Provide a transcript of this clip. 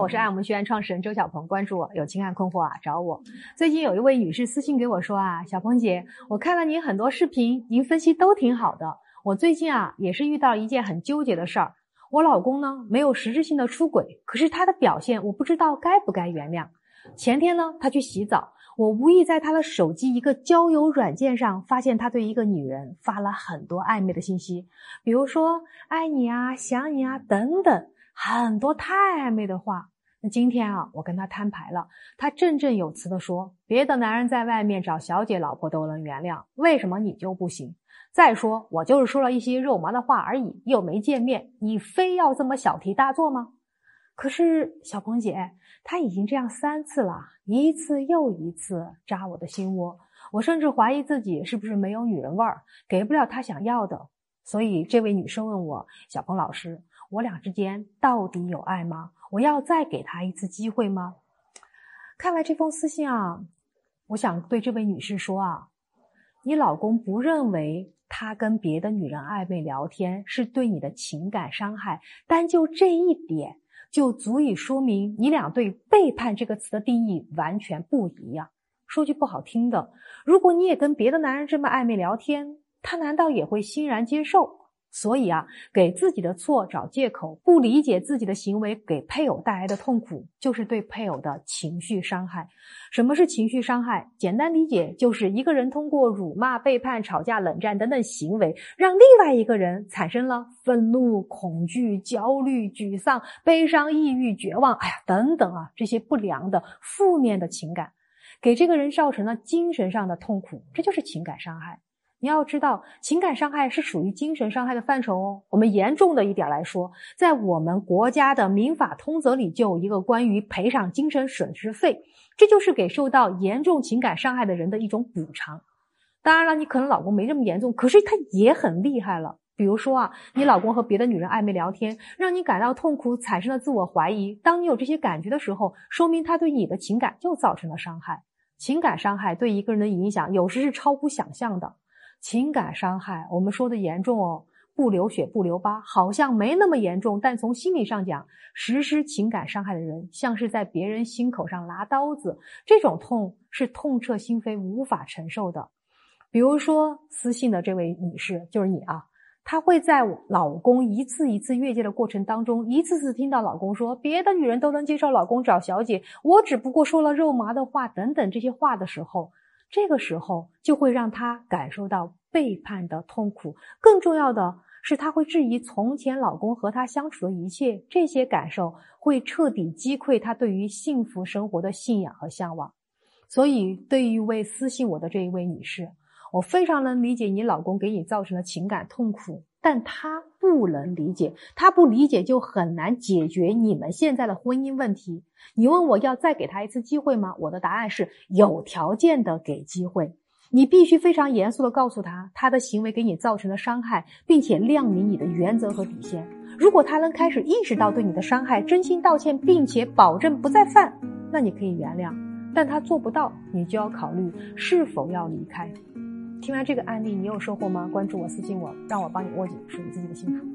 好，我是爱我们学院创始人周小鹏，关注我，有情感困惑啊找我。最近有一位女士私信给我说啊，小鹏姐，我看了您很多视频，您分析都挺好的。我最近啊也是遇到一件很纠结的事儿，我老公呢没有实质性的出轨，可是他的表现我不知道该不该原谅。前天呢他去洗澡，我无意在他的手机一个交友软件上发现他对一个女人发了很多暧昧的信息，比如说爱你啊、想你啊等等。很多太暧昧的话，那今天啊，我跟他摊牌了，他振振有词的说，别的男人在外面找小姐老婆都能原谅，为什么你就不行？再说我就是说了一些肉麻的话而已，又没见面，你非要这么小题大做吗？可是小鹏姐，他已经这样三次了，一次又一次扎我的心窝，我甚至怀疑自己是不是没有女人味儿，给不了他想要的。所以这位女生问我，小鹏老师。我俩之间到底有爱吗？我要再给他一次机会吗？看完这封私信啊，我想对这位女士说啊，你老公不认为他跟别的女人暧昧聊天是对你的情感伤害，单就这一点就足以说明你俩对背叛这个词的定义完全不一样。说句不好听的，如果你也跟别的男人这么暧昧聊天，他难道也会欣然接受？所以啊，给自己的错找借口，不理解自己的行为给配偶带来的痛苦，就是对配偶的情绪伤害。什么是情绪伤害？简单理解，就是一个人通过辱骂、背叛、吵架、冷战等等行为，让另外一个人产生了愤怒、恐惧、焦虑、沮丧、悲伤、抑郁、绝望，哎呀，等等啊，这些不良的、负面的情感，给这个人造成了精神上的痛苦，这就是情感伤害。你要知道，情感伤害是属于精神伤害的范畴哦。我们严重的一点来说，在我们国家的民法通则里就有一个关于赔偿精神损失费，这就是给受到严重情感伤害的人的一种补偿。当然了，你可能老公没这么严重，可是他也很厉害了。比如说啊，你老公和别的女人暧昧聊天，让你感到痛苦，产生了自我怀疑。当你有这些感觉的时候，说明他对你的情感就造成了伤害。情感伤害对一个人的影响，有时是超乎想象的。情感伤害，我们说的严重哦，不流血不留疤，好像没那么严重。但从心理上讲，实施情感伤害的人像是在别人心口上拿刀子，这种痛是痛彻心扉、无法承受的。比如说私信的这位女士，就是你啊，她会在老公一次一次越界的过程当中，一次次听到老公说别的女人都能接受老公找小姐，我只不过说了肉麻的话等等这些话的时候。这个时候就会让他感受到背叛的痛苦，更重要的是，他会质疑从前老公和他相处的一切，这些感受会彻底击溃他对于幸福生活的信仰和向往。所以，对于一位私信我的这一位女士，我非常能理解你老公给你造成的情感痛苦。但他不能理解，他不理解就很难解决你们现在的婚姻问题。你问我要再给他一次机会吗？我的答案是有条件的给机会。你必须非常严肃的告诉他，他的行为给你造成的伤害，并且亮明你的原则和底线。如果他能开始意识到对你的伤害，真心道歉，并且保证不再犯，那你可以原谅。但他做不到，你就要考虑是否要离开。听完这个案例，你有收获吗？关注我，私信我，让我帮你握紧属于自己的幸福。